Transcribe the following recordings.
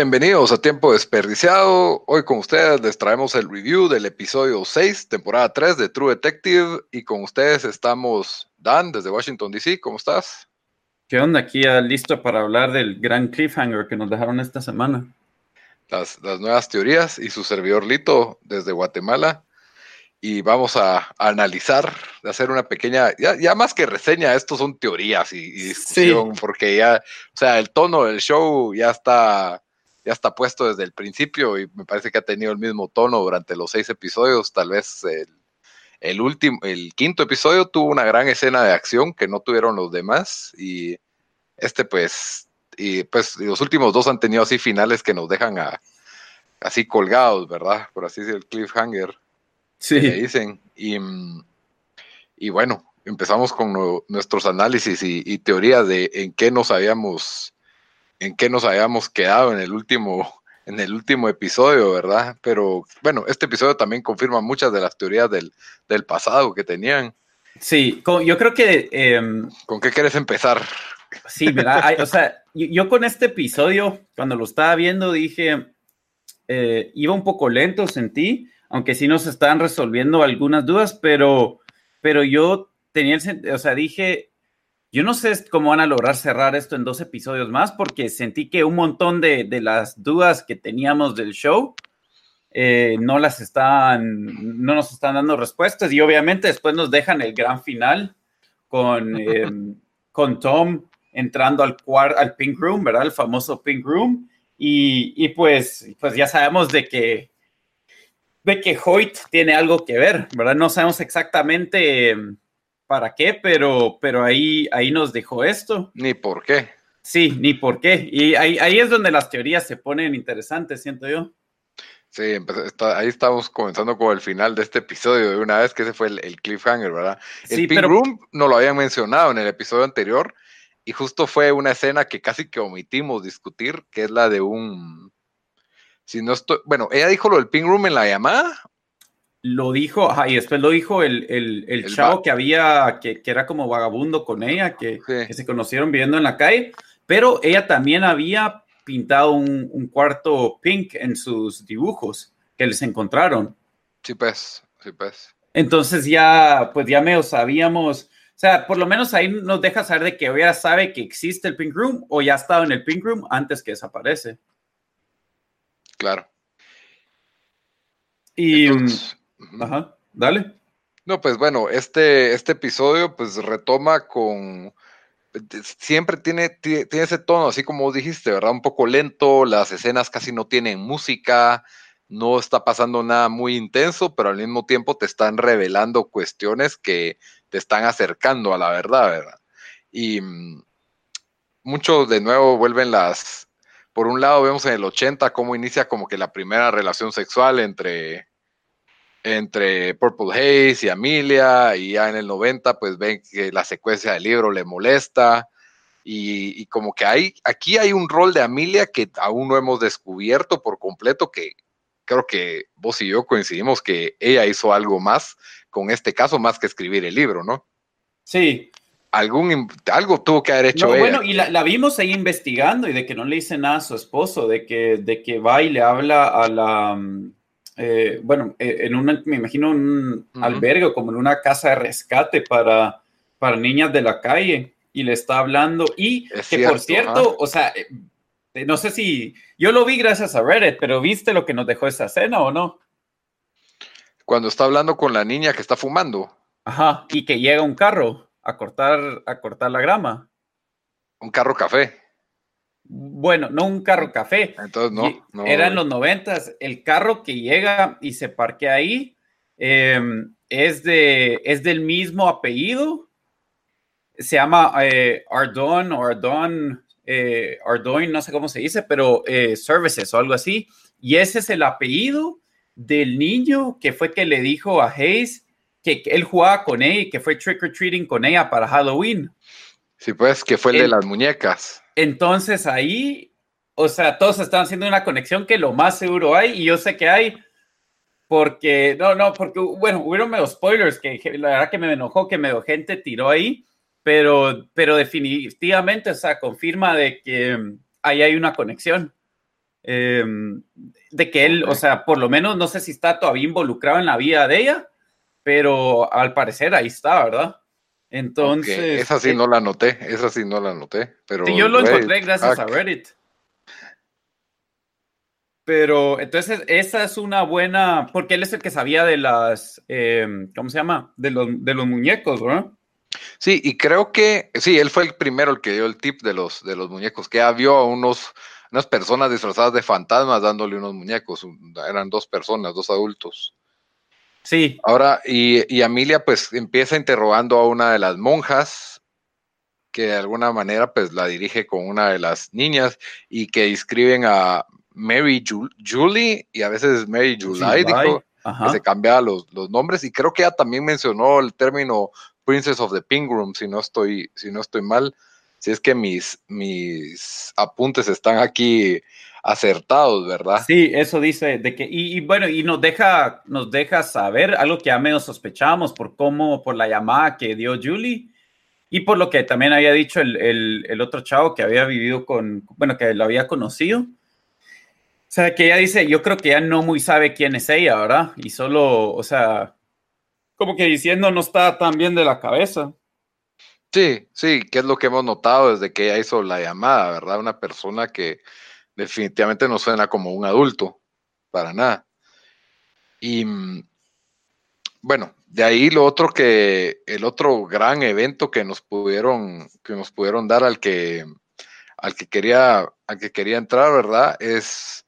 Bienvenidos a Tiempo Desperdiciado. Hoy con ustedes les traemos el review del episodio 6, temporada 3 de True Detective. Y con ustedes estamos Dan desde Washington, D.C. ¿Cómo estás? ¿Qué onda? Aquí ya listo para hablar del gran cliffhanger que nos dejaron esta semana. Las, las nuevas teorías y su servidor Lito desde Guatemala y vamos a, analizar, hacer una pequeña, ya, más que reseña, esto son teorías y, discusión, porque ya, o sea, el tono del show ya está, ya está puesto desde el principio y me parece que ha tenido el mismo tono durante los seis episodios, tal vez el, último, el quinto episodio tuvo una gran escena de acción que no tuvieron los demás y este pues, y pues los últimos dos han tenido así finales que nos dejan así colgados, ¿verdad? Por así decir, el cliffhanger. Sí. dicen. Y, y, bueno, empezamos con nuestros análisis y, teorías de en qué nos habíamos, en qué nos habíamos quedado en el último, en el último episodio, ¿verdad? Pero bueno, este episodio también confirma muchas de las teorías del, del pasado que tenían. Sí, yo creo que... Em, ¿Con qué quieres empezar? Sí, ¿verdad? o sea, yo, con este episodio, cuando lo estaba viendo, dije, eh, iba un poco lento, sentí, aunque sí nos están resolviendo algunas dudas, pero, pero yo tenía el, o sea, dije, yo no sé cómo van a lograr cerrar esto en dos episodios más, porque sentí que un montón de, de las dudas que teníamos del show eh, no las están, no nos están dando respuestas y obviamente después nos dejan el gran final con, em, con Tom entrando al, al Pink Room, ¿verdad? El famoso Pink Room. Y, y pues, pues ya sabemos de que de que Hoyt tiene algo que ver, ¿verdad? No sabemos exactamente em, para qué, pero, pero ahí, ahí nos dejó esto. Ni por qué. Sí, ni por qué. Y ahí, ahí es donde las teorías se ponen interesantes, siento yo. Sí, ahí estamos comenzando con el final de este episodio de una vez que ese fue el, cliffhanger, ¿verdad? El sí, Pink Room no lo habían mencionado en el episodio anterior y justo fue una escena que casi que omitimos discutir, que es la de un si no estoy, bueno, ella dijo lo del ping room en la llamada. Lo dijo, ajá, y después lo dijo el, el, chavo que había, que, era como vagabundo con ella, que, se conocieron viviendo en la calle, pero ella también había pintado un, cuarto pink en sus dibujos que les encontraron. Sí, pues, sí, pues. Entonces ya, pues ya me sabíamos, o sea, por lo menos ahí nos deja saber de que ella sabe que existe el pink room o ya ha estado en el pink room antes que desaparece. Claro. Y, ajá, dale. No, pues bueno, este, este episodio pues retoma con, siempre tiene, tiene, ese tono, así como dijiste, ¿verdad? Un poco lento, las escenas casi no tienen música, no está pasando nada muy intenso, pero al mismo tiempo te están revelando cuestiones que te están acercando a la verdad, ¿verdad? Y mm, mucho de nuevo vuelven las, por un lado vemos en el 80 cómo inicia como que la primera relación sexual entre, entre Purple Haze y Amelia, y ya en el 90 pues ven que la secuencia del libro le molesta, y, como que hay, aquí hay un rol de Amelia que aún no hemos descubierto por completo, que creo que vos y yo coincidimos que ella hizo algo más con este caso, más que escribir el libro, ¿no? Sí, algún algo tuvo que haber hecho Bueno, y la, vimos ahí investigando y de que no le dice nada a su esposo, de que, de que va y le habla a la, mm, eh, bueno, eh, en un, me imagino un albergue como en una casa de rescate para, para niñas de la calle y le está hablando y que por cierto, o sea, eh, no sé si yo lo vi gracias a Reddit, pero ¿viste lo que nos dejó esa escena o no? Cuando está hablando con la niña que está fumando. Ajá, y que llega un carro a cortar, a cortar la grama. Un carro café. Bueno, no un carro café. Entonces no. Era en los noventas. El carro que llega y se parquea ahí em, es, de, es del mismo apellido. Se llama eh, Ardon o Ardon, eh, Ardoin, no sé cómo se dice, pero eh, Services o algo así. Y ese es el apellido del niño que fue que le dijo a Hayes que, él jugaba con ella y que fue trick or treating con ella para Halloween. Sí, pues, que fue el de las muñecas. Entonces ahí, o sea, todos están haciendo una conexión que lo más seguro hay, y yo sé que hay, porque, no, no, porque, bueno, hubieron medio spoilers, que la verdad que me enojó que medio gente tiró ahí, pero, pero definitivamente, o sea, confirma de que ahí hay una conexión. em, de que él, o sea, por lo menos no sé si está todavía involucrado en la vida de ella, pero al parecer ahí está, ¿verdad? Entonces. Esa sí eh no la noté, esa sí no la noté. Pero sí, yo lo encontré gracias a Reddit. Pero entonces esa es una buena, porque él es el que sabía de las, em, ¿cómo se llama? De los, de los muñecos, ¿verdad? Sí, y creo que, sí, él fue el primero el que dio el tip de los, de los muñecos, que vio a unos, unas personas disfrazadas de fantasmas dándole unos muñecos, eran dos personas, dos adultos. Sí. Ahora, y, y Amelia pues empieza interrogando a una de las monjas, que de alguna manera pues la dirige con una de las niñas y que inscriben a Mary Julie y a veces Mary July, dijo que se cambiaba los, los, nombres y creo que ella también mencionó el término Princess of the Pink Room, si no estoy, si no estoy mal. Si es que mis, mis apuntes están aquí acertados, ¿verdad? Sí, eso dice de que, y, bueno, y nos deja, nos deja saber algo que ya menos sospechamos por cómo, por la llamada que dio Julie y por lo que también había dicho el, el, el otro chavo que había vivido con, bueno, que lo había conocido. O sea, que ella dice, yo creo que ya no muy sabe quién es ella, ¿verdad? Y solo, o sea, como que diciendo no está tan bien de la cabeza. Sí, sí, que es lo que hemos notado desde que ella hizo la llamada, ¿verdad? Una persona que definitivamente no suena como un adulto, para nada. Y mm, bueno, de ahí lo otro que, el otro gran evento que nos pudieron, que nos pudieron dar al que, al que quería, al que quería entrar, ¿verdad? Es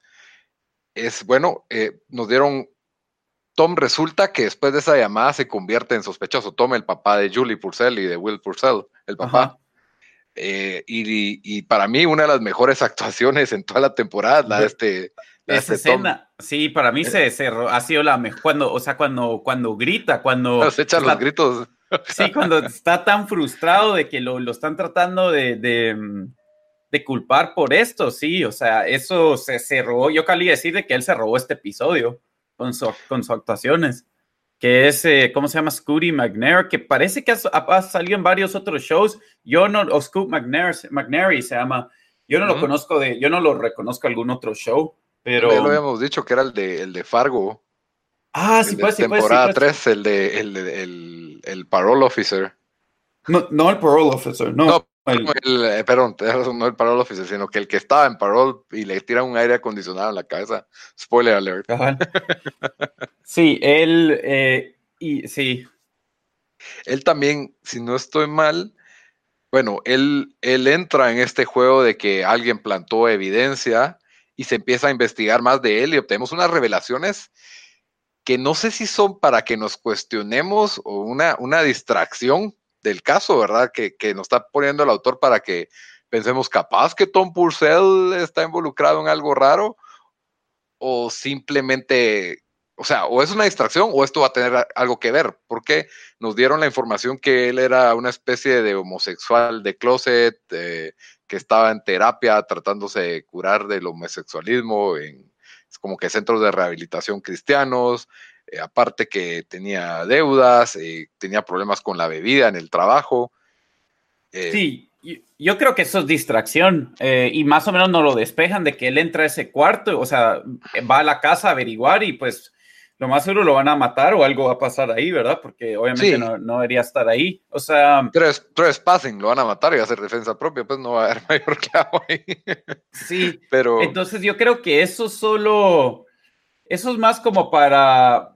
es, bueno, eh, nos dieron, Tom resulta que después de esa llamada se convierte en sospechoso. Tom, el papá de Julie Purcell y de Will Purcell, el papá. Eh, y, para mí una de las mejores actuaciones en toda la temporada, la de este... esa este escena, sí, para mí se, se, ha sido la mejor, cuando, o sea, cuando, cuando grita, cuando... Se echan los gritos. Sí, cuando está tan frustrado de que lo, lo están tratando de, de de culpar por esto, sí, o sea, eso se, se robó, yo quería decir de que él se robó este episodio con, su, con sus actuaciones, que es, eh, ¿cómo se llama? Scooty McNair, que parece que ha, salido en varios otros shows, yo no, o Scoot McNair, McNary se llama, yo no lo conozco de, yo no lo reconozco algún otro show, pero... Ya lo habíamos dicho que era el de, el de Fargo. Ah, sí, pues, sí, Temporada 3, el de, el, el, el, parole officer. No, no el parole officer, no el, eh, perdón, no el parole officer, sino que el que estaba en parole y le tira un aire acondicionado en la cabeza. Spoiler alert. Sí, él, eh, y sí. Él también, si no estoy mal, bueno, él, él entra en este juego de que alguien plantó evidencia y se empieza a investigar más de él y obtenemos unas revelaciones que no sé si son para que nos cuestionemos o una, una distracción del caso, ¿verdad? Que, nos está poniendo el autor para que pensemos capaz que Tom Purcell está involucrado en algo raro o simplemente, o sea, o es una distracción o esto va a tener algo que ver, porque nos dieron la información que él era una especie de homosexual de closet, que estaba en terapia tratándose de curar del homosexualismo en como que centros de rehabilitación cristianos, eh, aparte que tenía deudas, eh, tenía problemas con la bebida en el trabajo. Eh, sí, yo creo que eso es distracción y más o menos no lo despejan de que él entra a ese cuarto, o sea, va a la casa a averiguar y pues lo más seguro lo van a matar o algo va a pasar ahí, ¿verdad? Porque obviamente no, no, debería estar ahí. O sea... Tres, tres passing, lo van a matar y va a hacer defensa propia, pues no va a haber mayor clavo ahí. Sí, pero... Entonces yo creo que eso solo... Eso es más como para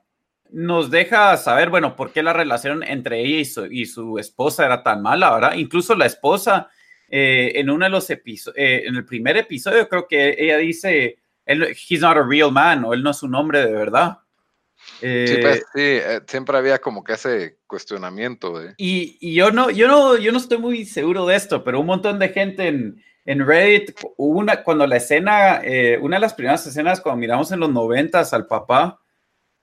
nos deja saber, bueno, por qué la relación entre ella y su, y su esposa era tan mala, ¿verdad? Incluso la esposa, eh, en uno de los episodios, eh, en el primer episodio, creo que ella dice, él, he's not a real man, o él no es un hombre de verdad. sí, pues, eh, sí, siempre había como que ese cuestionamiento. Y, y, yo, no, yo, no, yo no estoy muy seguro de esto, pero un montón de gente en, en Reddit, una, cuando la escena, una de las primeras escenas, cuando miramos en los noventas al papá,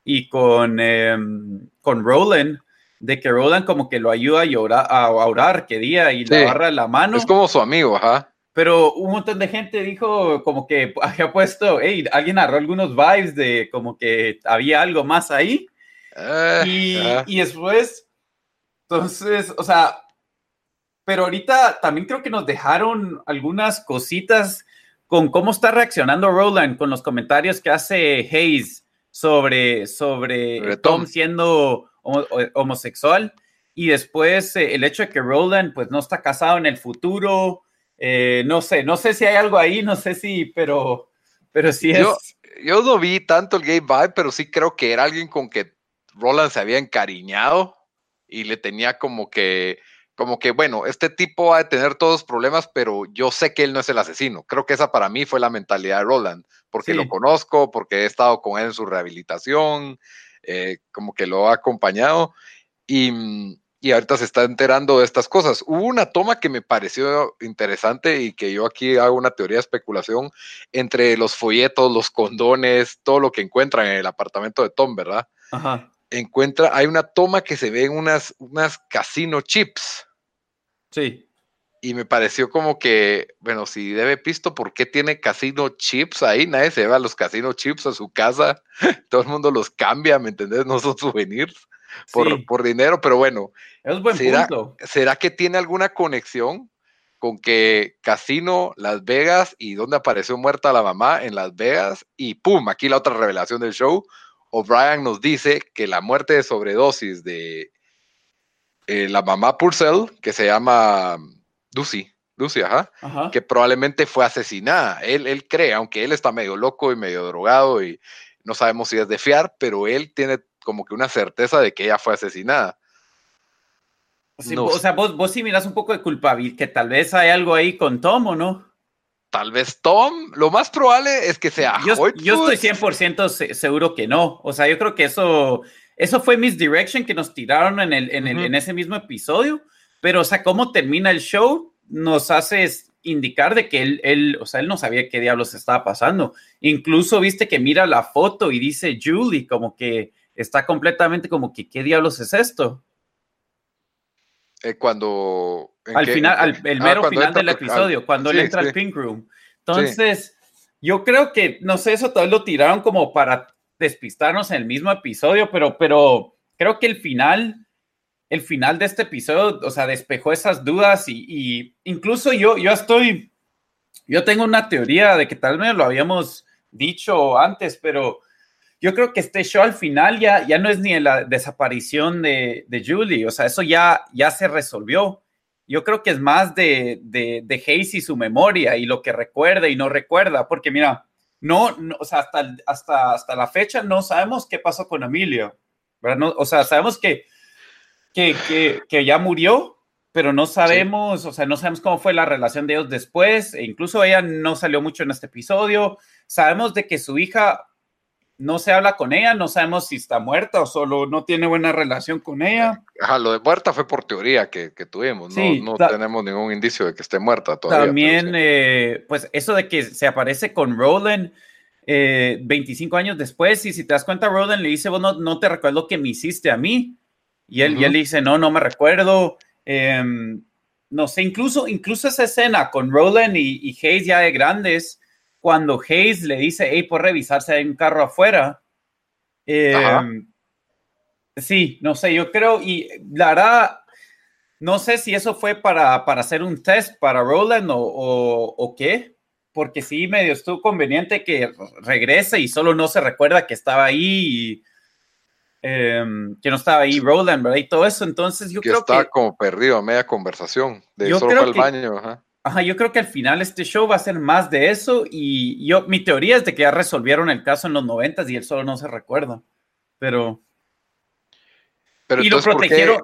y con, em, con Roland, de que Roland como que lo ayuda a, llorar, a orar que día y le agarra la mano. Es como su amigo, ajá. Pero un montón de gente dijo como que había puesto, hey, alguien agarró algunos vibes de como que había algo más ahí. Eh, y, y después, entonces, o sea, pero ahorita también creo que nos dejaron algunas cositas con cómo está reaccionando Roland con los comentarios que hace Hayes sobre, sobre, Tom. siendo homosexual y después eh, el hecho de que Roland pues no está casado en el futuro, eh, no sé, no sé si hay algo ahí, no sé si, pero, pero sí es. Yo, yo no vi tanto el gay vibe, pero sí creo que era alguien con que Roland se había encariñado y le tenía como que, como que, bueno, este tipo va a tener todos los problemas, pero yo sé que él no es el asesino. Creo que esa para mí fue la mentalidad de Roland, porque lo conozco, porque he estado con él en su rehabilitación, eh, como que lo ha acompañado. Y, y ahorita se está enterando de estas cosas. Hubo una toma que me pareció interesante y que yo aquí hago una teoría de especulación entre los folletos, los condones, todo lo que encuentran en el apartamento de Tom, ¿verdad? Ajá. Encuentra, hay una toma que se ve en unas, unas casino chips. Sí. Y me pareció como que, bueno, si debe pisto, ¿por qué tiene casino chips ahí? Nadie se lleva los casino chips a su casa. Todo el mundo los cambia, ¿me entendés? No son souvenirs por, por dinero, pero bueno. Es buen ¿será, punto. ¿Será que tiene alguna conexión con que Casino, Las Vegas y donde apareció muerta la mamá en Las Vegas? Y pum, aquí la otra revelación del show. O'Brien nos dice que la muerte de sobredosis de eh, la mamá Purcell, que se llama Lucy, Lucy, ajá, que probablemente fue asesinada. Él, él cree, aunque él está medio loco y medio drogado y no sabemos si es de fiar, pero él tiene como que una certeza de que ella fue asesinada. O sea, vos, vos sí miras un poco de culpabilidad, que tal vez hay algo ahí con Tom o no. Tal vez Tom, lo más probable es que sea Yo, yo estoy 100% seguro que no. O sea, yo creo que eso, eso fue misdirection que nos tiraron en, el, en, el, en ese mismo episodio. Pero, o sea, cómo termina el show nos hace indicar de que él, él, o sea, él no sabía qué diablos estaba pasando. Incluso viste que mira la foto y dice Julie, como que está completamente como que, ¿qué diablos es esto? Eh, cuando... Al final, el ah, mero final del episodio, cuando él entra al Pink Room. Entonces, yo creo que, no sé, eso tal lo tiraron como para despistarnos en el mismo episodio, pero, pero creo que el final, el final de este episodio, o sea, despejó esas dudas y, y incluso yo, yo estoy, yo tengo una teoría de que tal vez lo habíamos dicho antes, pero yo creo que este show al final ya, ya no es ni la desaparición de, de Julie, o sea, eso ya, ya se resolvió. Yo creo que es más de, de, de Hayes y su memoria y lo que recuerda y no recuerda, porque mira, no, o sea, hasta, hasta, hasta la fecha no sabemos qué pasó con Emilio, ¿verdad? No, o sea, sabemos que, que, que, que ya murió, pero no sabemos, o sea, no sabemos cómo fue la relación de ellos después, e incluso ella no salió mucho en este episodio. Sabemos de que su hija no se habla con ella, no sabemos si está muerta o solo no tiene buena relación con ella. Ajá, lo de muerta fue por teoría que, tuvimos, no, no tenemos ningún indicio de que esté muerta todavía. También, eh, pues eso de que se aparece con Roland 25 eh, años después, y si te das cuenta, Roland le dice, bueno, no, te recuerdo que me hiciste a mí. Y él, y él dice, no, no me recuerdo. Em, no sé, incluso, incluso esa escena con Roland y, y Hayes ya de grandes, cuando Hayes le dice, hey, por revisarse hay un carro afuera. Em, sí, no sé, yo creo, y la verdad, no sé si eso fue para, para hacer un test para Roland o, o, qué, porque sí, medio estuvo conveniente que regrese y solo no se recuerda que estaba ahí em, que no estaba ahí Roland, ¿verdad? Y todo eso, entonces yo creo que... Está como perdido a media conversación, de solo fue al baño, ajá. Ajá, yo creo que al final este show va a ser más de eso y yo, mi teoría es de que ya resolvieron el caso en los noventas y él solo no se recuerda, pero... pero y lo protegieron,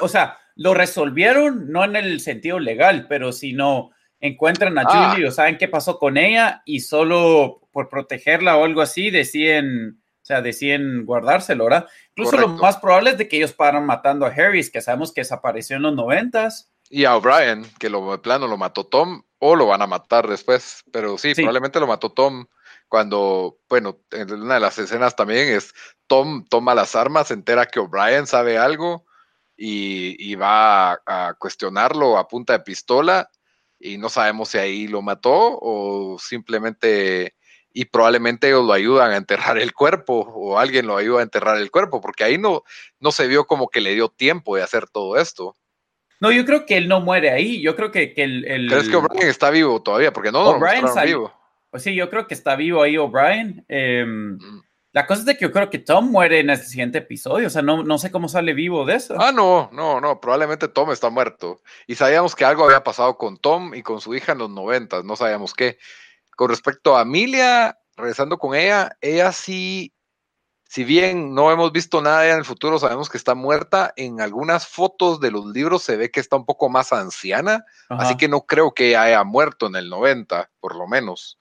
o sea, lo resolvieron no en el sentido legal, pero si no encuentran a ah. Julie o saben qué pasó con ella y solo por protegerla o algo así deciden, o sea, deciden guardárselo, ¿verdad? Incluso lo más probable es de que ellos paran matando a Harris, que sabemos que desapareció en los noventas y a O'Brien, que lo de plano lo mató Tom, o lo van a matar después. Pero sí, probablemente lo mató Tom cuando, bueno, en una de las escenas también es Tom toma las armas, se entera que O'Brien sabe algo y, va a, cuestionarlo a punta de pistola y no sabemos si ahí lo mató o simplemente y probablemente ellos lo ayudan a enterrar el cuerpo o alguien lo ayuda a enterrar el cuerpo porque ahí no, no se vio como que le dio tiempo de hacer todo esto. No, yo creo que él no muere ahí. Yo creo que, que el, el, ¿Crees que O'Brien está vivo todavía? Porque no, no O'Brien está vivo. Pues sí, yo creo que está vivo ahí O'Brien. Em, mm. La cosa es de que yo creo que Tom muere en el siguiente episodio. O sea, no, no sé cómo sale vivo de eso. Ah, no, no, no. Probablemente Tom está muerto. Y sabíamos que algo había pasado con Tom y con su hija en los noventas. No sabíamos qué. Con respecto a Amelia, regresando con ella, ella sí si bien no hemos visto nada en el futuro, sabemos que está muerta. En algunas fotos de los libros se ve que está un poco más anciana, así que no creo que haya muerto en el 90, por lo menos.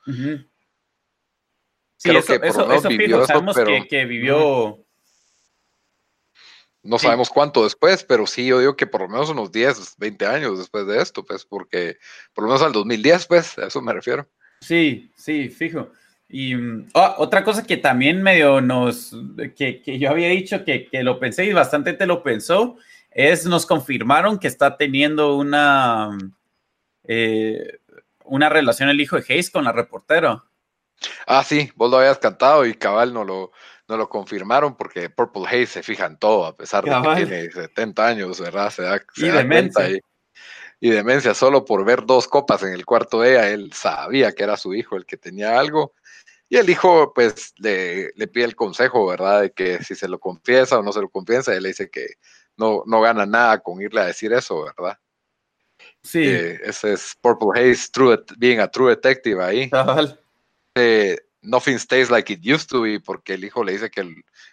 Sí, eso, que eso, vivió sabemos que, vivió. No sabemos cuánto después, pero sí, yo digo que por lo menos unos 10, 20 años después de esto, pues, porque por lo menos al 2010, pues, a eso me refiero. Sí, sí, fijo. Y mm, ah, otra cosa que también medio nos, que, yo había dicho que, lo pensé y bastante te lo pensó, es nos confirmaron que está teniendo una, eh, una relación el hijo de Hayes con la reportera. Ah, sí, vos lo habías cantado y cabal no lo, no lo confirmaron porque Purple Hayes se fija en todo, a pesar de que tiene 70 años, ¿verdad? Se da, y demencia. Y, y, demencia solo por ver dos copas en el cuarto de ella, él sabía que era su hijo el que tenía algo y el hijo, pues, le, pide el consejo, ¿verdad? De que si se lo confiesa o no se lo confiesa, él le dice que no, no gana nada con irle a decir eso, ¿verdad? Sí. Eh, ese es Purple Haze, true, being a true detective ahí. Eh, nothing stays like it used to be, porque el hijo le dice que,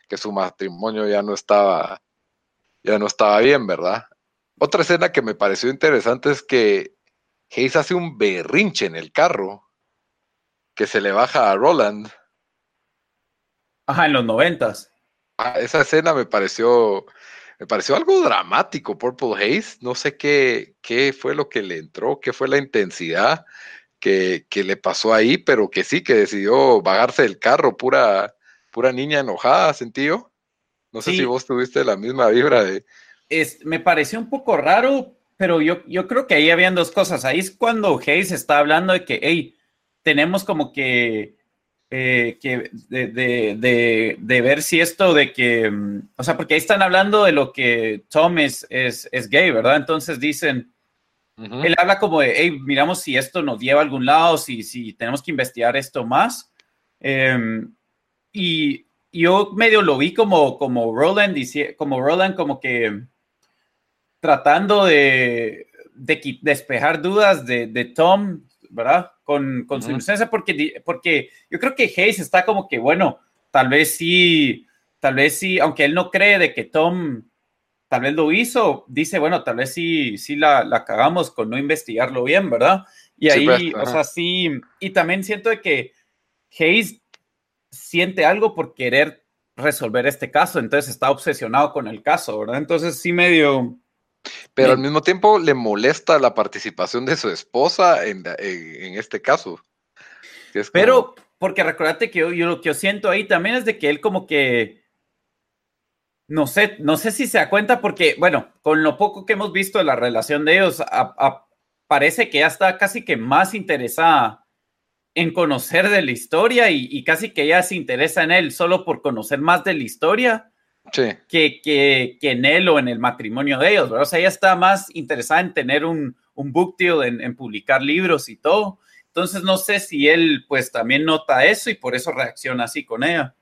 que su matrimonio ya no estaba, ya no estaba bien, ¿verdad? Otra escena que me pareció interesante es que Hayes hace un berrinche en el carro que se le baja a Roland. Ajá, en los noventas. Ah, esa escena me pareció, me pareció algo dramático, Purple Haze. No sé qué, qué fue lo que le entró, qué fue la intensidad que, le pasó ahí, pero que sí, que decidió bajarse del carro, pura, pura niña enojada, sentido. No sé si vos tuviste la misma vibra de. Es, me pareció un poco raro, pero yo, yo creo que ahí habían dos cosas. Ahí es cuando Hayes está hablando de que, hey, tenemos como que, eh, que de, ver si esto de que, mm, o sea, porque ahí están hablando de lo que Tom es, es, gay, ¿verdad? Entonces dicen, él habla como de, hey, miramos si esto nos lleva a algún lado, si, si tenemos que investigar esto más. Em, y yo medio lo vi como, como Roland, como Roland, como que tratando de, de despejar dudas de, de Tom ¿verdad? Con, con su inocencia, porque, porque yo creo que Hayes está como que, bueno, tal vez sí, tal vez sí, aunque él no cree de que Tom tal vez lo hizo, dice, bueno, tal vez sí, sí la, la cagamos con no investigarlo bien, ¿verdad? Y ahí, pues, o sea, sí, y también siento de que Hayes siente algo por querer resolver este caso, entonces está obsesionado con el caso, ¿verdad? Entonces sí medio, pero al mismo tiempo le molesta la participación de su esposa en, este caso. Pero, porque recordate que yo, lo que yo siento ahí también es de que él como que, no sé, no sé si se da cuenta porque, bueno, con lo poco que hemos visto de la relación de ellos, parece que ya está casi que más interesada en conocer de la historia y, y, casi que ella se interesa en él solo por conocer más de la historia que, que, que, en él o en el matrimonio de ellos, ¿verdad? O sea, ella está más interesada en tener un, un book deal, en, publicar libros y todo. Entonces, no sé si él, pues, también nota eso y por eso reacciona así con ella.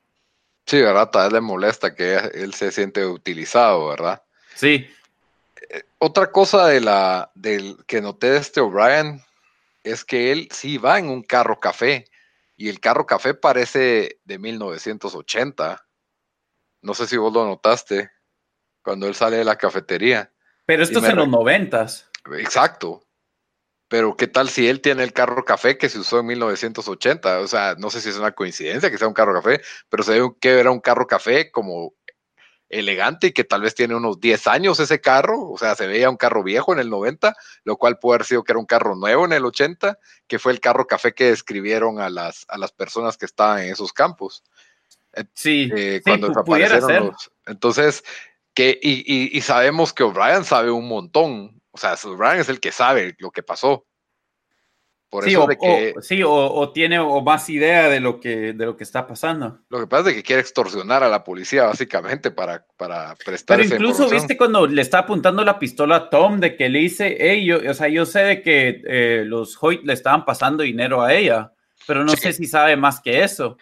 Sí, ¿verdad? Tal vez le molesta que él se siente utilizado, ¿verdad? Sí. Eh, otra cosa de la, del que noté de este O'Brien es que él sí va en un carro café y el carro café parece de 1980 no sé si vos lo notaste cuando él sale de la cafetería. Pero esto es en los noventas. Exacto. Pero qué tal si él tiene el carro café que se usó en 1980? O sea, no sé si es una coincidencia que sea un carro café, pero se ve que era un carro café como elegante y que tal vez tiene unos 10 años ese carro, o sea, se veía un carro viejo en el 90, lo cual puede haber sido que era un carro nuevo en el 80, que fue el carro café que describieron a las, a las personas que estaban en esos campos. Eh, sí, eh, cuando desaparecieron entonces, que, y, sabemos que O'Brien sabe un montón. O sea, O'Brien es el que sabe lo que pasó. Por sí, eso o, de que, o- sí, o, o tiene o más idea de lo que, de lo que está pasando. lo que pasa es que quiere extorsionar a la policía básicamente para, para prestar Pero incluso viste cuando le está apuntando la pistola a Tom de que le dice, hey, yo, o sea, yo sé de que eh, los Hoyt le estaban pasando dinero a ella, pero no Sí. sé si sabe más que eso.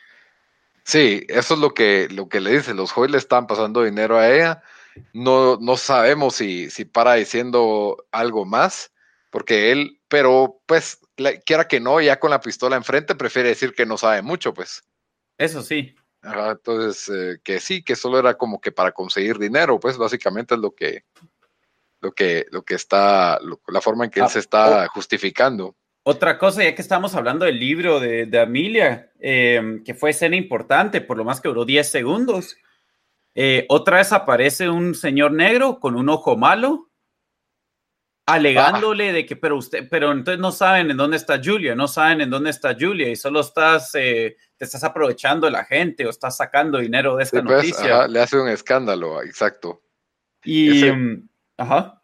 Sí, eso es lo que, lo que le dice. Los Hoy le están pasando dinero a ella. No, no sabemos si, si para diciendo algo más, porque él, pero pues, quiera que no, ya con la pistola enfrente, prefiere decir que no sabe mucho, pues. Eso sí. Ajá, entonces, eh, que sí, que solo era como que para conseguir dinero, pues básicamente es lo que, lo que, lo que está, lo- la forma en que él Ah, se está justificando. Otra cosa, ya que estamos hablando del libro de, de Amelia, eh, que fue escena importante, por lo más que duró 10 segundos. eh, otra vez aparece un señor negro con un ojo malo, alegándole de que, pero usted, pero entonces no saben en dónde está Julia, no saben en dónde está Julia y solo estás, eh, te estás aprovechando de la gente o estás sacando dinero de esta Sí, pues, noticia. ajá, le hace un escándalo, exacto. y, ese- mm, ajá.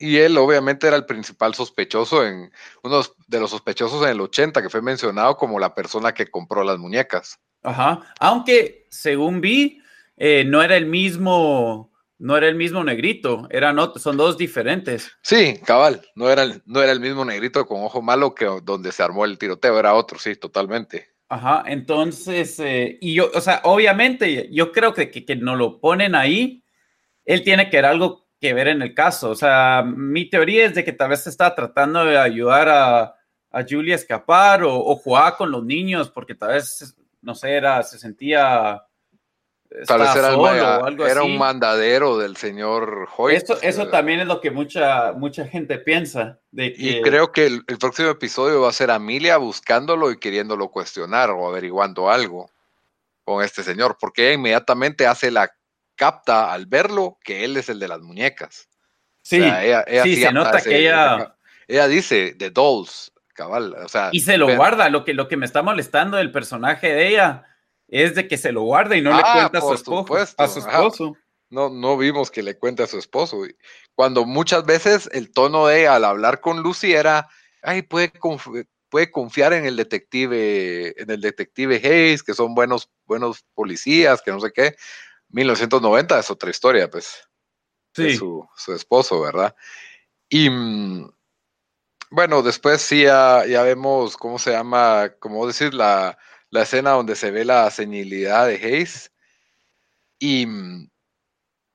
Y él obviamente era el principal sospechoso en uno de los sospechosos en el 80 que fue mencionado como la persona que compró las muñecas. Ajá. Aunque, según vi, eh, no era el mismo, no era el mismo negrito, eran ot- son dos diferentes. Sí, cabal, no era el, no era el mismo negrito con ojo malo que donde se armó el tiroteo, era otro, sí, totalmente. Ajá. Entonces, eh, y yo, o sea, obviamente, yo creo que, que, que nos lo ponen ahí, él tiene que ver algo que ver en el caso. O sea, mi teoría es de que tal vez se está tratando de ayudar a, a Julia a escapar o, o jugaba con los niños porque tal vez, no sé, era, se sentía... Tal vez era, solo ma- o algo era así. un mandadero del señor Hoyt. Eso, eso eh, también es lo que mucha, mucha gente piensa. De que, Y creo que el, el próximo episodio va a ser Amelia buscándolo y queriéndolo cuestionar o averiguando algo con este señor, porque ella inmediatamente hace la capta al verlo que él es el de las muñecas. sí, O sea, ella, ella sí, sí se nota ese- que ella... ella dice The Dolls, cabal. O sea, Y se lo guarda. Lo que, lo que me está molestando del personaje de ella es de que se lo guarda y no le Ah, cuenta a su esposo. supuesto, A su ajá. esposo. No, no vimos que le cuente a su esposo. Cuando muchas veces el tono de ella al hablar con Lucy era, ay, puede, conf- puede confiar en el detective, en el detective Hayes, que son buenos, buenos policías, que no sé qué. 1990 es otra historia, pues, Sí. su, su esposo, ¿verdad? Y mm, bueno, después sí ya, ya vemos, ¿cómo se llama? Como decir, la, la escena donde se ve la senilidad de Hayes. Y, mm,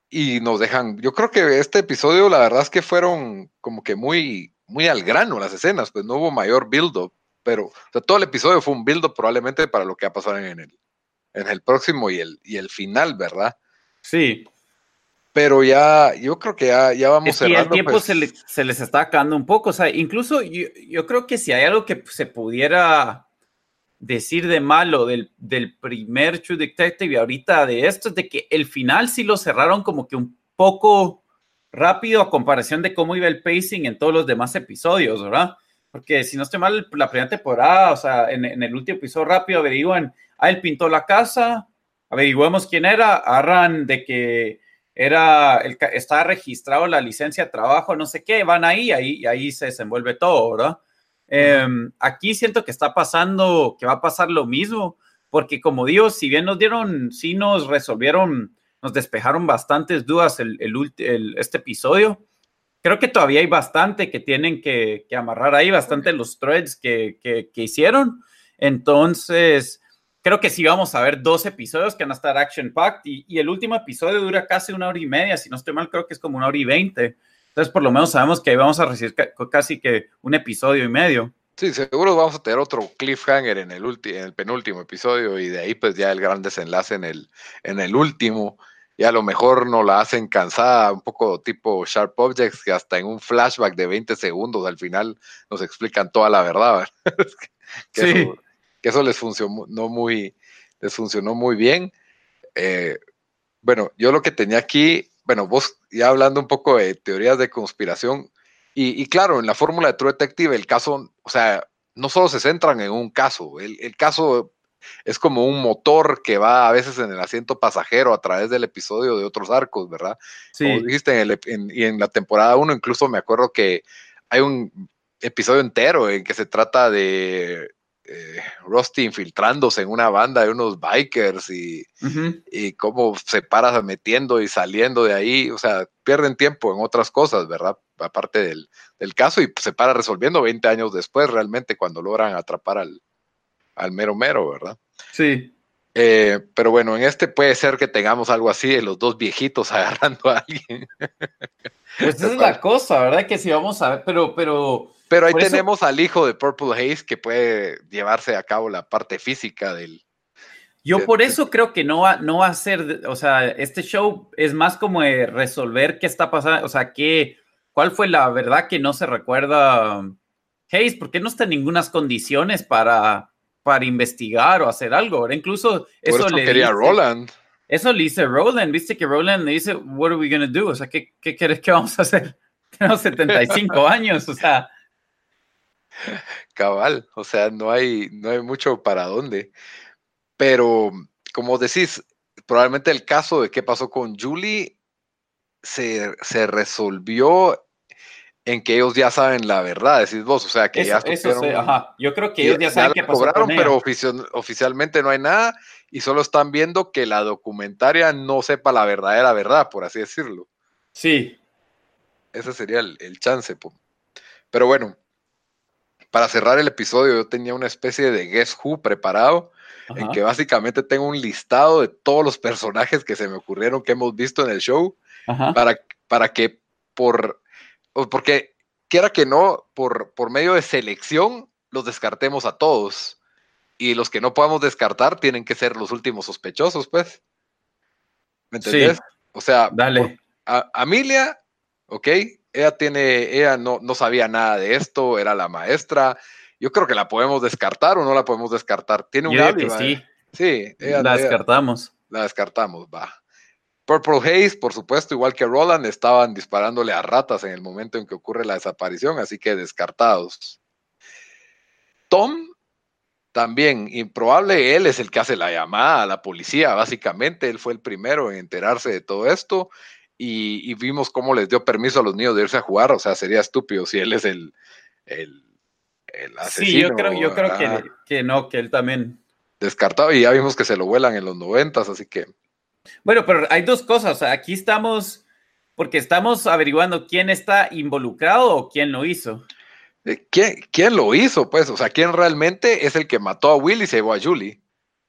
y nos dejan, yo creo que este episodio la verdad es que fueron como que muy, muy al grano las escenas, pues no hubo mayor build-up, pero o sea, todo el episodio fue un build-up probablemente para lo que va a pasar en el, en el próximo y el, y el final, ¿verdad? Sí. Pero ya, yo creo que ya, ya vamos Es que ya el cerrando. tiempo pues. se, le- se les está acabando un poco. O sea, incluso yo, yo creo que si hay algo que se pudiera decir de malo del, del primer True Detective y ahorita de esto, es de que el final sí lo cerraron como que un poco rápido a comparación de cómo iba el pacing en todos los demás episodios, ¿verdad? Porque si no estoy mal, la primera temporada, o sea, en, en el último episodio rápido averiguan, ah, él pintó la casa, averiguamos quién era, agarran de que era, el, estaba registrado la licencia de trabajo, no sé qué, van ahí, ahí, y ahí se desenvuelve todo, ¿verdad? Eh, aquí siento que está pasando, que va a pasar lo mismo, porque como digo, si bien nos dieron, sí nos resolvieron, nos despejaron bastantes dudas el, el el- este episodio, creo que todavía hay bastante que tienen que, que amarrar ahí, bastante los threads que, que, que hicieron, entonces creo que sí vamos a ver dos episodios que van a estar action packed y, y el último episodio dura casi una hora y media, si no estoy mal, creo que es como una hora y veinte. Entonces, por lo menos sabemos que ahí vamos a recibir ca- casi que un episodio y medio. Sí, seguro vamos a tener otro cliffhanger en el, ulti- en el penúltimo episodio y de ahí pues ya el gran desenlace en el, en el último. Y a lo mejor nos la hacen cansada, un poco tipo Sharp Objects, que hasta en un flashback de 20 segundos al final nos explican toda la verdad. que, Sí. eso, que eso les funcionó no muy, les funcionó muy bien. Eh, bueno, yo lo que tenía aquí, bueno, vos ya hablando un poco de teorías de conspiración, y, y claro, en la fórmula de True Detective, el caso, o sea, no solo se centran en un caso, el, el caso es como un motor que va a veces en el asiento pasajero a través del episodio de otros arcos, ¿verdad? Sí, Como dijiste, en el en- y en la temporada 1 incluso me acuerdo que hay un, episodio entero en que se trata de eh, Rusty infiltrándose en una banda de unos bikers y, y cómo se para metiendo y saliendo de ahí. O sea, pierden tiempo en otras cosas, ¿verdad? Aparte del, caso y se para resolviendo 20 años después realmente cuando logran atrapar al, al mero mero, ¿verdad? Sí. Eh, pero bueno, en este puede ser que tengamos algo así de los dos viejitos agarrando a alguien. Pues esa es la cosa, ¿verdad? Que si vamos a ver, pero, pero. Pero ahí tenemos al hijo de Purple Haze que puede llevarse a cabo la parte física del. Yo por eso creo que no va, no va a ser, o sea, este show es más como de resolver qué está pasando, o sea, qué, cuál fue la verdad que no se recuerda Hayes, porque no está en ninguna condiciones para, para investigar o hacer algo. Incluso eso, le quería Roland. Eso le dice Roland, viste que Roland le dice, what are we gonna do? O sea, ¿qué, qué quieres que vamos a hacer? Tenemos 75 años, o sea. Cabal, o sea, no hay, no hay mucho para dónde. Pero, como decís, probablemente el caso de qué pasó con Julie se, se resolvió en que ellos ya saben la verdad, decís vos, o sea, que ya eso ajá. Yo creo que ellos ya saben qué pasó cobraron, pero oficialmente no hay nada y solo están viendo que la documentaria no sepa la verdadera verdad, por así decirlo. Sí. Ese sería el, chance. Pero bueno, para cerrar el episodio, yo tenía una especie de Guess Who preparado, en que básicamente tengo un listado de todos los personajes que se me ocurrieron que hemos visto en el show, para, para que por porque quiera que no, por, por medio de selección, los descartemos a todos. Y los que no podamos descartar tienen que ser los últimos sospechosos, pues. ¿Me entendés? O sea, Dale. Amelia, ok, ella tiene, ella no, no sabía nada de esto, era la maestra. Yo creo que la podemos descartar o no la podemos descartar. Tiene un Yo sí. Sí, la descartamos. la descartamos, va. Purple Haze, por supuesto, igual que Roland, estaban disparándole a ratas en el momento en que ocurre la desaparición, así que descartados. Tom, también, improbable, él es el que hace la llamada a la policía, básicamente, él fue el primero en enterarse de todo esto y, vimos cómo les dio permiso a los niños de irse a jugar, o sea, sería estúpido si él es el, el, asesino. Sí, yo creo, yo creo que, que no, que él también. Descartado y ya vimos que se lo vuelan en los noventas, así que bueno, pero hay dos cosas. Aquí estamos, porque estamos averiguando quién está involucrado o quién lo hizo. Eh, ¿Quién, ¿Quién lo hizo? Pues, o sea, ¿quién realmente es el que mató a Will y se llevó a Julie?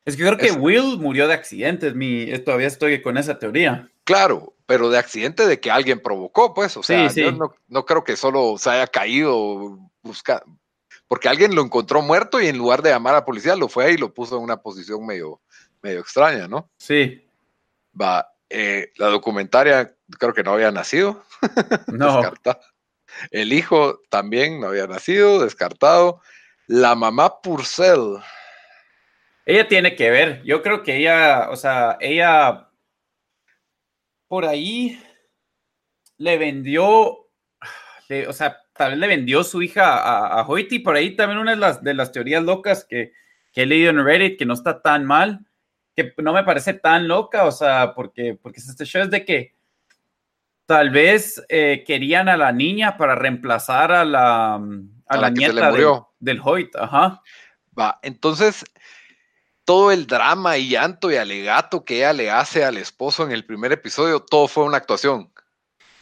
Es que creo que Will murió de accidentes. Mi, todavía estoy con esa teoría. Claro, pero de accidente de que alguien provocó, pues. O sea, yo no, creo que solo se haya caído. Porque alguien lo encontró muerto y en lugar de llamar a la policía lo fue y lo puso en una posición medio, medio extraña, ¿no? Sí. Va, eh, la documentaria creo que no había nacido. No. El hijo también no había nacido, descartado. La mamá Purcell. Ella tiene que ver. Yo creo que ella, o sea, ella por ahí le vendió, o sea, tal vez le vendió su hija a, a Hoyt por ahí también una de las, de las teorías locas que, que he leído en Reddit, que no está tan mal, que no me parece tan loca, o sea, porque, porque este show es de que tal vez eh, querían a la niña para reemplazar a la, a, la, nieta del Hoyt, ajá. Va, entonces todo el drama y llanto y alegato que ella le hace al esposo en el primer episodio, todo fue una actuación.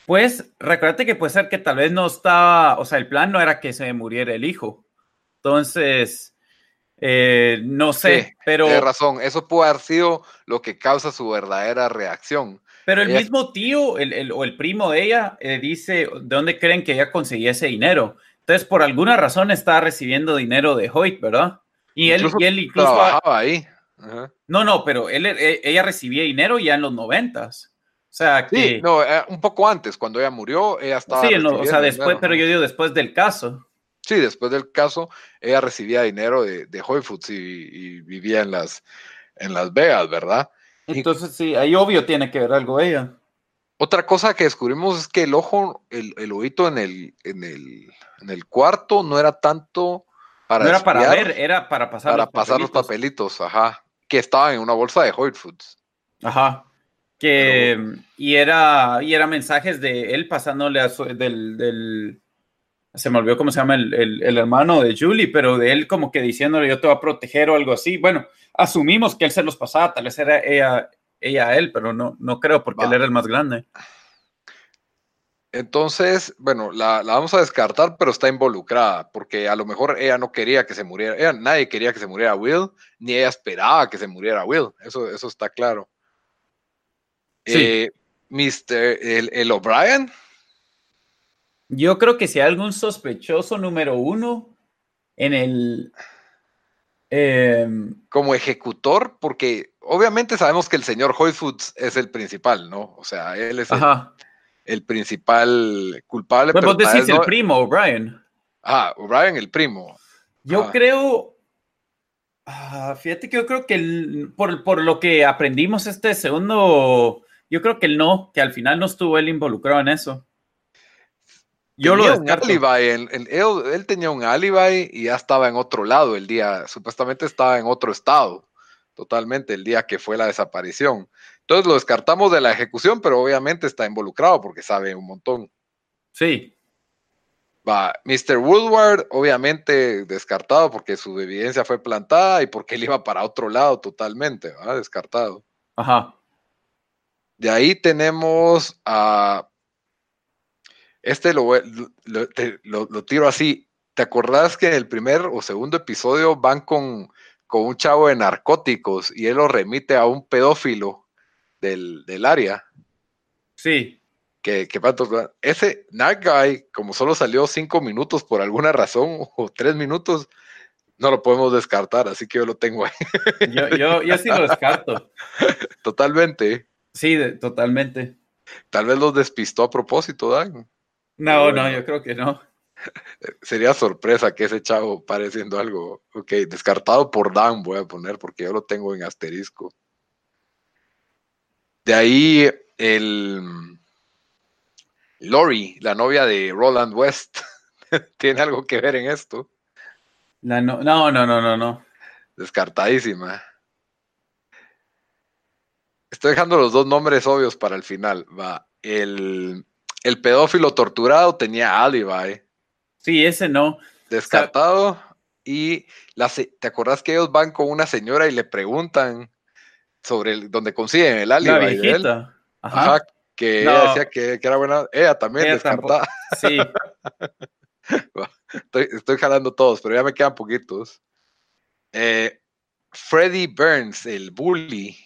Pues, recuérdate que puede ser que tal vez no estaba, o sea, el plan no era que se muriera el hijo. Entonces, eh, no sé, pero. Tienes razón, eso puede haber sido lo que causa su verdadera reacción. Pero el mismo tío el, o el primo de ella eh, dice de dónde creen que ella conseguía ese dinero. Entonces, por alguna razón está recibiendo dinero de Hoyt, ¿verdad? Y él, y él incluso. Trabajaba ahí. No, no, pero él, e, ella recibía dinero ya en los noventas. O sea, que. Sí, no, eh, un poco antes, cuando ella murió, ella estaba. Sí, o sea, después, pero yo digo después del caso. Sí, después del caso, ella recibía dinero de, de Whole Foods y, vivía en las, en Las Vegas, ¿verdad? Entonces, sí, ahí obvio tiene que ver algo ella. Otra cosa que descubrimos es que el ojo, el, el ojito en el, en, el, en el cuarto no era tanto para. No era para ver, era para pasar para los pasar papelitos. los papelitos, ajá. Que estaban en una bolsa de Whole Foods. Ajá. Que, y era, y era mensajes de él pasándole a su, del, del se me olvidó cómo se llama el, hermano de Julie, pero de él como que diciéndole yo te voy a proteger o algo así. Bueno, asumimos que él se los pasaba, tal vez era ella, ella a él, pero no, no creo porque él era el más grande. Entonces, bueno, la, vamos a descartar, pero está involucrada, porque a lo mejor ella no quería que se muriera, ella, nadie quería que se muriera Will, ni ella esperaba que se muriera Will, eso, eso está claro. Sí. Eh, Mr. El, el O'Brien. Yo creo que si hay algún sospechoso número uno en el... Em, Como ejecutor, porque obviamente sabemos que el señor Hoyfoods es el principal, ¿no? O sea, él es el, principal culpable. Bueno, vos decís el primo, O'Brien. Ah, O'Brien, el primo. Yo creo, ah, fíjate que yo creo que por, por, lo que aprendimos este segundo yo creo que él no, que al final no estuvo él involucrado en eso. Yo lo descarto. él, tenía un alibi y ya estaba en otro lado el día, supuestamente estaba en otro estado, totalmente, el día que fue la desaparición. Entonces lo descartamos de la ejecución, pero obviamente está involucrado porque sabe un montón. Sí. Va, Mr. Woodward, obviamente descartado porque su evidencia fue plantada y porque él iba para otro lado totalmente, ¿va? Descartado. Ajá. De ahí tenemos a. Este lo, lo, tiro así. ¿Te acordás que en el primer o segundo episodio van con, con un chavo de narcóticos y él lo remite a un pedófilo del, área? Sí. Que, que ese Night Guy, como solo salió cinco minutos por alguna razón o tres minutos, no lo podemos descartar, así que yo lo tengo ahí. Yo, yo, yo sí lo descarto. Totalmente. Sí, totalmente. Tal vez los despistó a propósito, Dan. No, no, yo creo que no. Sería sorpresa que ese chavo pareciendo algo. Ok, descartado por Dan, voy a poner, porque yo lo tengo en asterisco. De ahí el Lori, la novia de Roland West, tiene algo que ver en esto. no, no, no, no, no, no. Descartadísima. Estoy dejando los dos nombres obvios para el final. Va. El, pedófilo torturado tenía alibi. Sí, ese no. Descartado. y ¿te acordás que ellos van con una señora y le preguntan sobre el, dónde consiguen el alibi? La viejita. Ajá. que ella decía que, era buena. Ella también descartada. Sí. estoy, estoy, jalando todos, pero ya me quedan poquitos. Eh, Freddy Burns, el bully,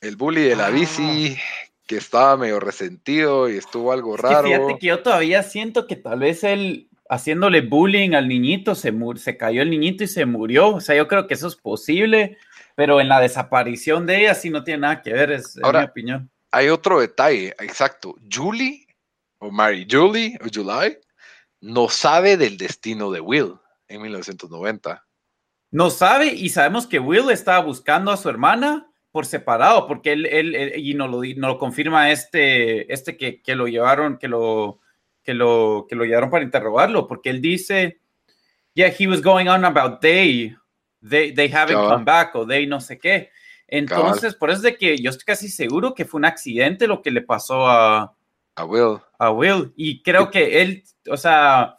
el bully de la ah. Que estaba medio resentido y estuvo algo raro. fíjate que yo todavía siento que tal vez él haciéndole bullying al niñito, se, se cayó el niñito y se murió. O sea, yo creo que eso es posible, pero en la desaparición de ella sí no tiene nada que ver, es, mi opinión. Hay otro detalle, exacto. Julie, o Mary Julie, o July, no sabe del destino de Will en 1990. No sabe y sabemos que Will estaba buscando a su hermana por separado, porque él, él, y nos lo, lo confirma este, este que, que, lo llevaron, que lo, que lo, que lo llevaron para interrogarlo, porque él dice, yeah, he was going on about they, they, they haven't come back, o they no sé qué. Entonces, por eso es de que yo estoy casi seguro que fue un accidente lo que le pasó a, a Will. A Will. Y creo que él, o sea,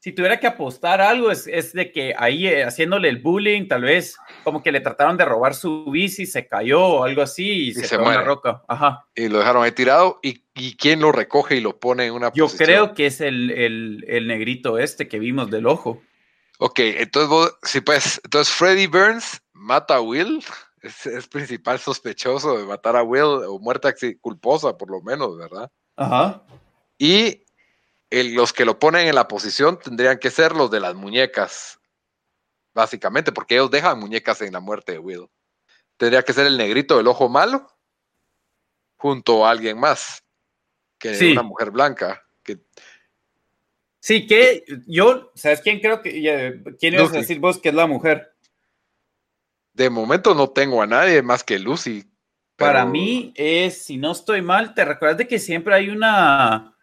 si tuviera que apostar algo, es, de que ahí eh, haciéndole el bullying, tal vez como que le trataron de robar su bici, se cayó o algo así y, se, se muere. roca. Ajá. Y lo dejaron ahí tirado. ¿Y, quién lo recoge y lo pone en una Yo creo que es el, el, negrito este que vimos del ojo. Ok, entonces vos, sí, pues, entonces Freddy Burns mata a Will, es, es principal sospechoso de matar a Will, o muerta culposa por lo menos, ¿verdad? Ajá. Y los que lo ponen en la posición tendrían que ser los de las muñecas, básicamente, porque ellos dejan muñecas en la muerte de Will. Tendría que ser el negrito del ojo malo, junto a alguien más, que una mujer blanca. Que, sí, que yo, ¿sabes quién creo que, quién ibas a decir vos que es la mujer? De momento no tengo a nadie más que Lucy. Para mí es, si no estoy mal, te recuerdas de que siempre hay una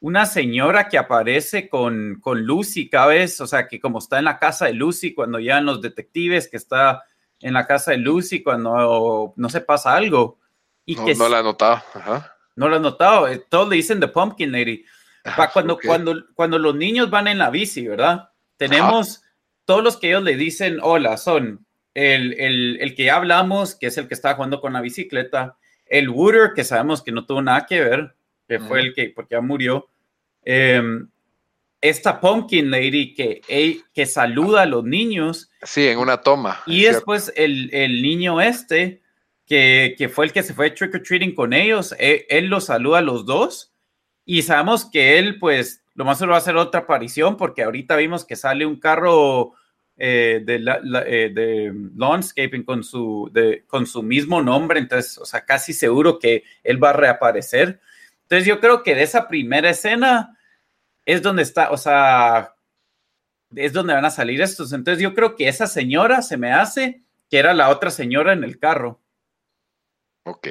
una señora que aparece con, con Lucy cada vez, o sea, que como está en la casa de Lucy cuando llegan los detectives, que está en la casa de Lucy cuando no se pasa algo. Y no, que no la he notado. No lo he notado. Eh, todos le dicen The Pumpkin Lady. cuando, cuando, cuando los niños van en la bici, ¿verdad? Tenemos todos los que ellos le dicen hola, son el, el, el, que ya hablamos, que es el que estaba jugando con la bicicleta, el Wooder, que sabemos que no tuvo nada que ver, que fue el que, porque ya murió. Em, esta Pumpkin Lady que, que saluda a los niños. Sí, en una toma. Y después el, el, niño este, que, que, fue el que se fue trick or treating con ellos, él, e, él los saluda a los dos. Y sabemos que él, pues, lo más seguro va a hacer otra aparición, porque ahorita vimos que sale un carro eh, de, la, eh, de, landscaping con su, de, con su mismo nombre, entonces, o sea, casi seguro que él va a reaparecer. Entonces, yo creo que de esa primera escena es donde está, o sea, es donde van a salir estos. Entonces, yo creo que esa señora se me hace que era la otra señora en el carro. Ok.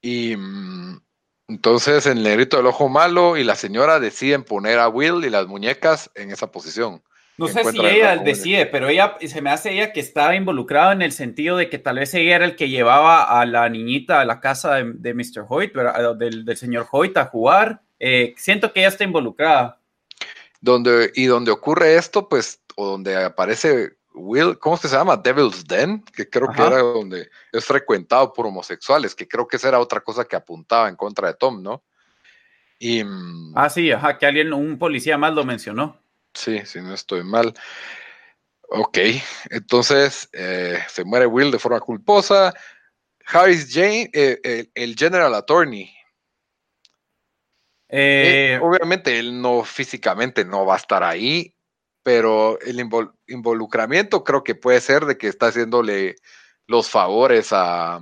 Y mm, entonces el negrito del ojo malo y la señora deciden poner a Will y las muñecas en esa posición. No sé si ella decide, pero ella se me hace ella que estaba involucrada en el sentido de que tal vez ella era el que llevaba a la niñita a la casa de, Mr. Hoyt, del, señor Hoyt a jugar. Eh, siento que ella está involucrada. Donde, y donde ocurre esto, pues, o donde aparece Will, ¿cómo se llama? Devil's Den, que creo que era donde es frecuentado por homosexuales, que creo que esa era otra cosa que apuntaba en contra de Tom, ¿no? Y, mm, ah, sí, ajá, que alguien, un policía más lo mencionó. Sí, si no estoy mal. Ok, entonces eh, se muere Will de forma culposa. Harris Jane, eh, el, General Attorney. Eh, obviamente él no físicamente no va a estar ahí, pero el involucramiento creo que puede ser de que está haciéndole los favores a...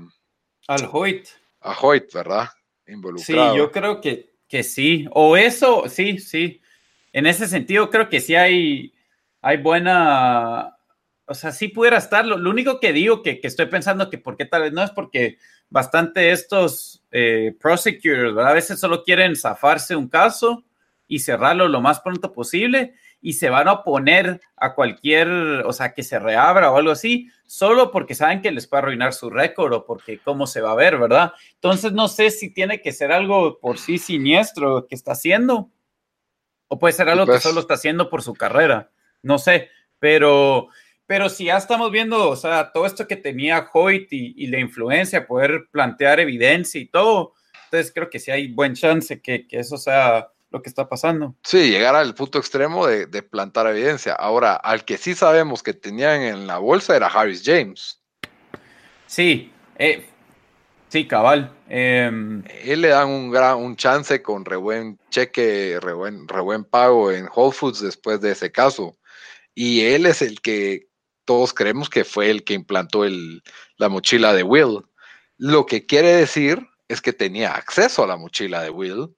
Al Hoyt. A Hoyt, ¿verdad? Involucrado. Sí, yo creo que, que sí. O eso, sí, sí en ese sentido creo que sí hay, hay buena, o sea, sí pudiera estar. Lo, único que digo que, estoy pensando que por qué tal vez no es porque bastante estos eh, prosecutors, ¿verdad? A veces solo quieren zafarse un caso y cerrarlo lo más pronto posible y se van a oponer a cualquier, o sea, que se reabra o algo así, solo porque saben que les puede arruinar su récord o porque cómo se va a ver, ¿verdad? Entonces no sé si tiene que ser algo por sí siniestro que está haciendo o puede ser algo que pues solo está haciendo por su carrera. No sé. Pero, pero si ya estamos viendo, o sea, todo esto que tenía Hoyt y, la influencia, poder plantear evidencia y todo, entonces creo que sí hay buen chance que, eso sea lo que está pasando. Sí, llegar al punto extremo de, plantar evidencia. Ahora, al que sí sabemos que tenían en la bolsa era Harris James. Sí, eh, Sí, cabal. Em, Él le dan un gran un chance con re buen cheque, re buen, pago en Whole Foods después de ese caso. Y él es el que todos creemos que fue el que implantó el, la mochila de Will. Lo que quiere decir es que tenía acceso a la mochila de Will.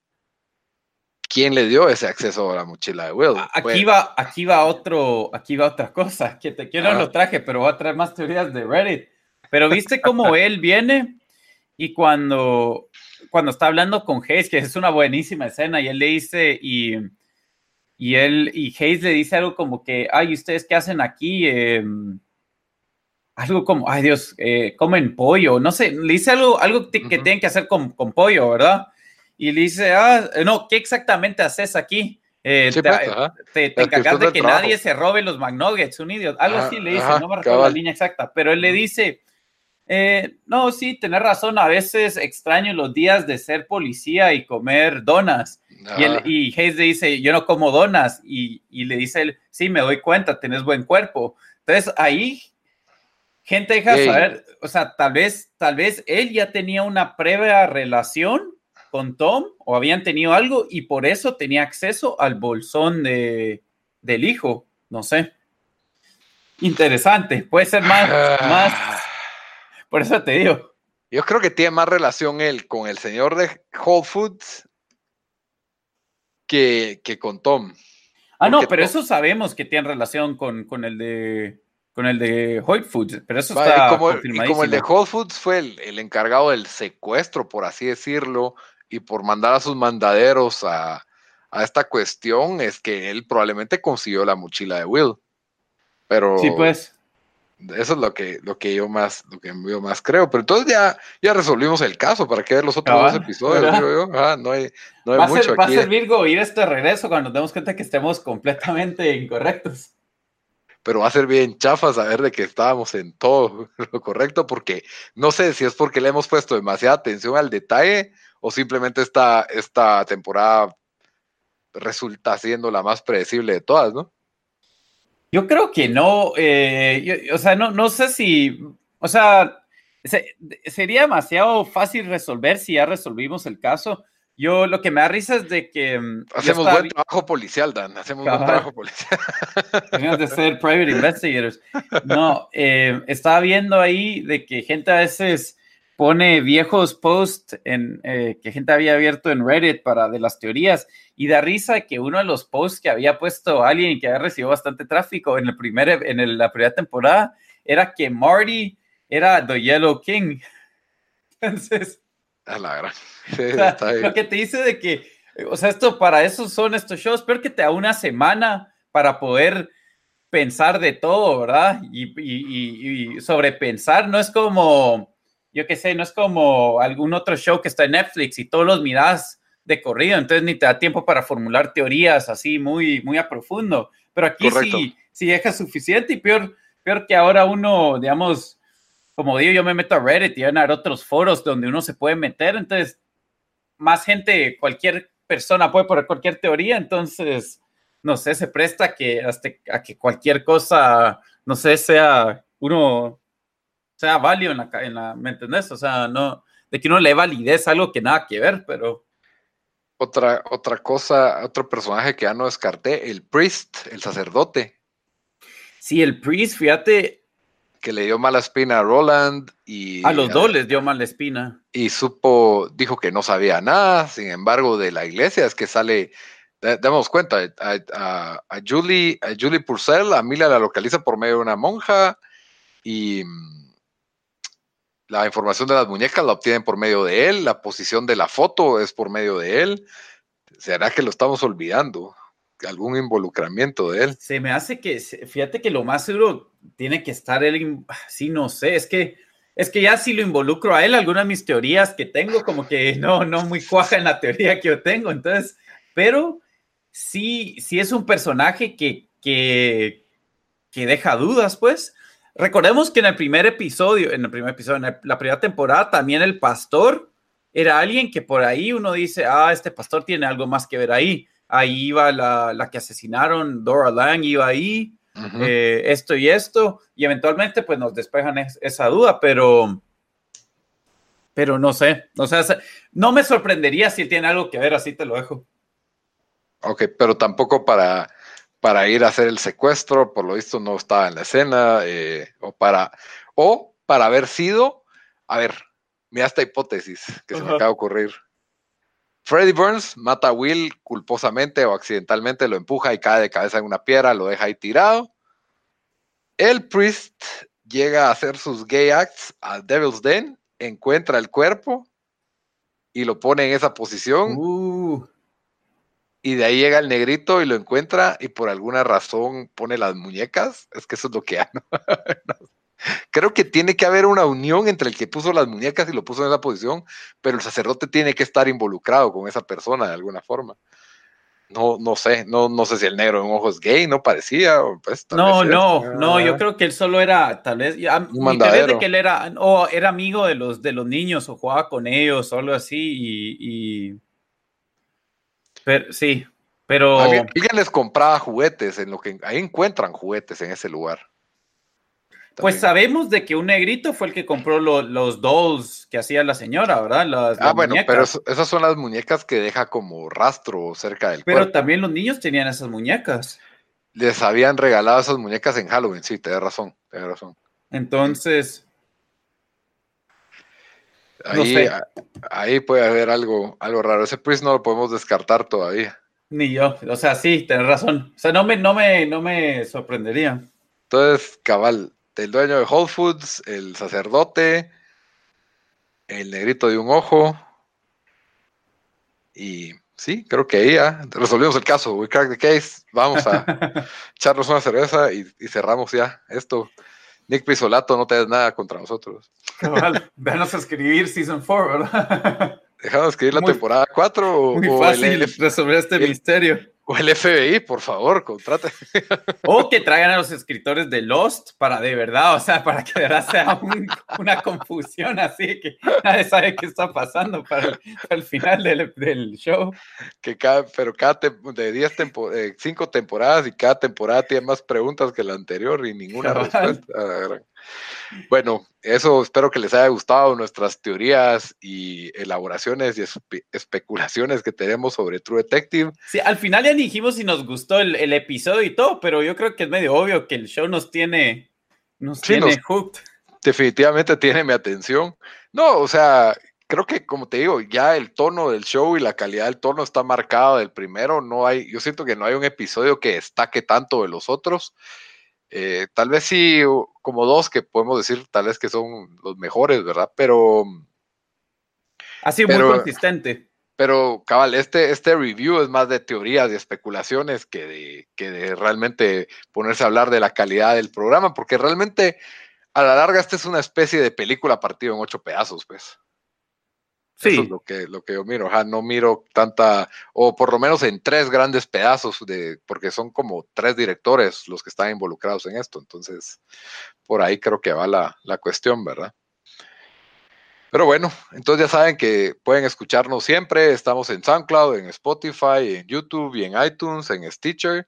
¿Quién le dio ese acceso a la mochila de Will? Aquí va, aquí va otro, aquí va otra cosa, que te quiero lo traje, pero voy a traer más teorías de Reddit. Pero viste cómo él viene y cuando, cuando está hablando con Hayes, que es una buenísima escena, y él le dice, y, y él, y Hayes le dice algo como que, ay, ¿ustedes qué hacen aquí? Em, algo como, ay Dios, eh, comen pollo, no sé, le dice algo, algo que tienen que hacer con, con, pollo, ¿verdad? Y le dice, ah, no, ¿qué exactamente haces aquí? Eh, te, pues, encargas de que nadie se robe los McNuggets, un idiota, algo así le dice, no me recuerdo la línea exacta, pero él le dice, eh, no, sí, tener razón. A veces extraño los días de ser policía y comer donas. Y, y, Hayes le dice, yo no como donas. Y, le dice él, sí, me doy cuenta, tenés buen cuerpo. Entonces ahí, gente deja saber, o sea, tal vez, tal vez él ya tenía una previa relación con Tom o habían tenido algo y por eso tenía acceso al bolsón de, del hijo. No sé. Interesante. Puede ser más, más por eso te digo. Yo creo que tiene más relación él con el señor de Whole Foods que, con Tom. Ah, no, pero eso sabemos que tiene relación con, el de con el de Whole Foods, pero eso está y como, y como el de Whole Foods fue el, encargado del secuestro, por así decirlo, y por mandar a sus mandaderos a, a, esta cuestión, es que él probablemente consiguió la mochila de Will. Pero, sí, pues. Eso es lo que, lo que yo más, lo que yo más creo. Pero entonces ya, ya resolvimos el caso. ¿Para qué ver los otros dos episodios? Ah, no hay, no hay va mucho ser, Va a ser Virgo ir este regreso cuando nos demos cuenta que estemos completamente incorrectos. Pero va a ser bien chafa saber de que estábamos en todo lo correcto, porque no sé si es porque le hemos puesto demasiada atención al detalle o simplemente esta, esta temporada resulta siendo la más predecible de todas, ¿no? Yo creo que no, eh, o sea, no, no sé si, o sea, sería demasiado fácil resolver si ya resolvimos el caso. Yo lo que me da risa es de que... Mm, Hacemos buen trabajo policial, Dan. Hacemos buen trabajo policial. Tenemos de ser private investigators. No, eh, estaba viendo ahí de que gente a veces pone viejos posts en, eh, que gente había abierto en Reddit para de las teorías y da risa que uno de los posts que había puesto alguien que había recibido bastante tráfico en, el primer, en la primera temporada era que Marty era The Yellow King. Entonces... A la gran. lo que te dice de que, o sea, esto para eso son estos shows, pero que te da una semana para poder pensar de todo, ¿verdad? Y, y, y sobrepensar no es como yo qué sé, no es como algún otro show que está en Netflix y todos los miras de corrido, entonces ni te da tiempo para formular teorías así muy, muy a profundo. Pero aquí sí, sí deja suficiente y peor, peor que ahora uno, digamos, como digo, yo me meto a Reddit y van a haber otros foros donde uno se puede meter, entonces más gente, cualquier persona puede poner cualquier teoría, entonces, no sé, se presta que hasta a que cualquier cosa, no sé, sea uno sea válido en la, en la, ¿me entendés? O sea, no, de que uno le validez algo que nada que ver, pero... Otra, otra cosa, otro personaje que ya no descarté, el priest, el sacerdote. Sí, el priest, fíjate. Que le dio mala espina a Roland y... A los dos les dio mala espina. Y supo, dijo que no sabía nada, sin embargo, de la iglesia es que sale, damos cuenta, a, a, Julie, a Julie Purcell, a Mila la localiza por medio de una monja y la información de las muñecas la obtienen por medio de él, la posición de la foto es por medio de él. ¿Será que lo estamos olvidando? ¿Algún involucramiento de él? Se me hace que, fíjate que lo más seguro tiene que estar él, sí, no sé, es que, es que ya si lo involucro a él, algunas de mis teorías que tengo, como que no, no muy cuaja en la teoría que yo tengo, entonces, pero sí, sí es un personaje que, que, que deja dudas, pues, Recordemos que en el primer episodio, en el primer episodio, en la primera temporada, también el pastor era alguien que por ahí uno dice, ah, este pastor tiene algo más que ver ahí. Ahí iba la, que asesinaron, Dora Lang iba ahí, eh, esto y esto, y eventualmente pues nos despejan esa duda, pero, pero no sé, o sea, no me sorprendería si tiene algo que ver, así te lo dejo. Ok, pero tampoco para para ir a hacer el secuestro, por lo visto no estaba en la escena, eh, o, para, o para haber sido, a ver, mira esta hipótesis que se me acaba de ocurrir. Freddy Burns mata a Will culposamente o accidentalmente, lo empuja y cae de cabeza en una piedra, lo deja ahí tirado. El Priest llega a hacer sus gay acts al Devil's Den, encuentra el cuerpo y lo pone en esa posición. Uh y de ahí llega el negrito y lo encuentra y por alguna razón pone las muñecas. Es que eso es lo que Creo que tiene que haber una unión entre el que puso las muñecas y lo puso en esa posición, pero el sacerdote tiene que estar involucrado con esa persona de alguna forma. No, no sé, no, no sé si el negro en ojos gay, no parecía. Pues, no, no, no, yo creo que él solo era, tal vez, un de que él era, o era amigo de los, de los niños o jugaba con ellos o algo así y pero, sí, pero... Alguien, les compraba juguetes, en lo que ahí encuentran juguetes en ese lugar. Pues sabemos de que un negrito fue el que compró los dolls que hacía la señora, ¿verdad? ah, bueno, pero esas son las muñecas que deja como rastro cerca del Pero también los niños tenían esas muñecas. Les habían regalado esas muñecas en Halloween, sí, te razón, tienes razón. Entonces, Ahí, ahí puede haber algo, algo raro. Ese Priest no lo podemos descartar todavía. Ni yo. O sea, sí, tenés razón. O sea, no me, no me, no me sorprendería. Entonces, cabal, el dueño de Whole Foods, el sacerdote, el negrito de un ojo. Y sí, creo que ahí ya resolvimos el caso. We crack the case. Vamos a echarnos una cerveza y, y cerramos ya esto. Nick Pisolato, no te des nada contra nosotros. Cabal, a escribir Season 4, ¿verdad? Dejamos escribir la temporada 4 o, muy fácil resolver este misterio. O el FBI, por favor, contrate. O que traigan a los escritores de Lost para de verdad, o sea, para que de verdad sea una confusión así que nadie sabe qué está pasando para el, final del, show. Que cada, pero cada de 10 tempo, eh, cinco temporadas y cada temporada tiene más preguntas que la anterior y ninguna respuesta. Bueno, eso espero que les haya gustado nuestras teorías y elaboraciones y especulaciones que tenemos sobre True Detective. Sí, al final ya dijimos si nos gustó el, episodio y todo, pero yo creo que es medio obvio que el show nos tiene, nos tiene hooked. Definitivamente tiene mi atención. No, o sea, creo que como te digo, ya el tono del show y la calidad del tono está marcado del primero. No hay, yo siento que no hay un episodio que destaque tanto de los otros. Eh, tal vez sí, como dos que podemos decir, tal vez que son los mejores, ¿verdad? Pero. Ha sido muy consistente. Pero, cabal, este, este review es más de teorías y especulaciones que de, que de realmente ponerse a hablar de la calidad del programa, porque realmente, a la larga, esta es una especie de película partido en ocho pedazos, pues. Sí. Eso es lo que, lo que yo miro. no miro tanta, o por lo menos en tres grandes pedazos, de, porque son como tres directores los que están involucrados en esto. Entonces, por ahí creo que va la, la cuestión, ¿verdad? Pero bueno, entonces ya saben que pueden escucharnos siempre. Estamos en SoundCloud, en Spotify, en YouTube y en iTunes, en Stitcher.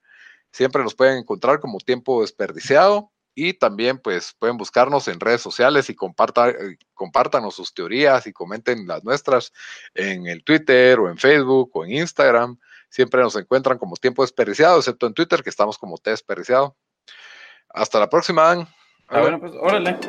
Siempre nos pueden encontrar como tiempo desperdiciado. Y también pues pueden buscarnos en redes sociales y compartan, eh, compártanos sus teorías y comenten las nuestras en el Twitter o en Facebook o en Instagram. Siempre nos encuentran como tiempo desperdiciado, excepto en Twitter que estamos como T desperdiciado. Hasta la próxima. Ah, bueno, pues órale.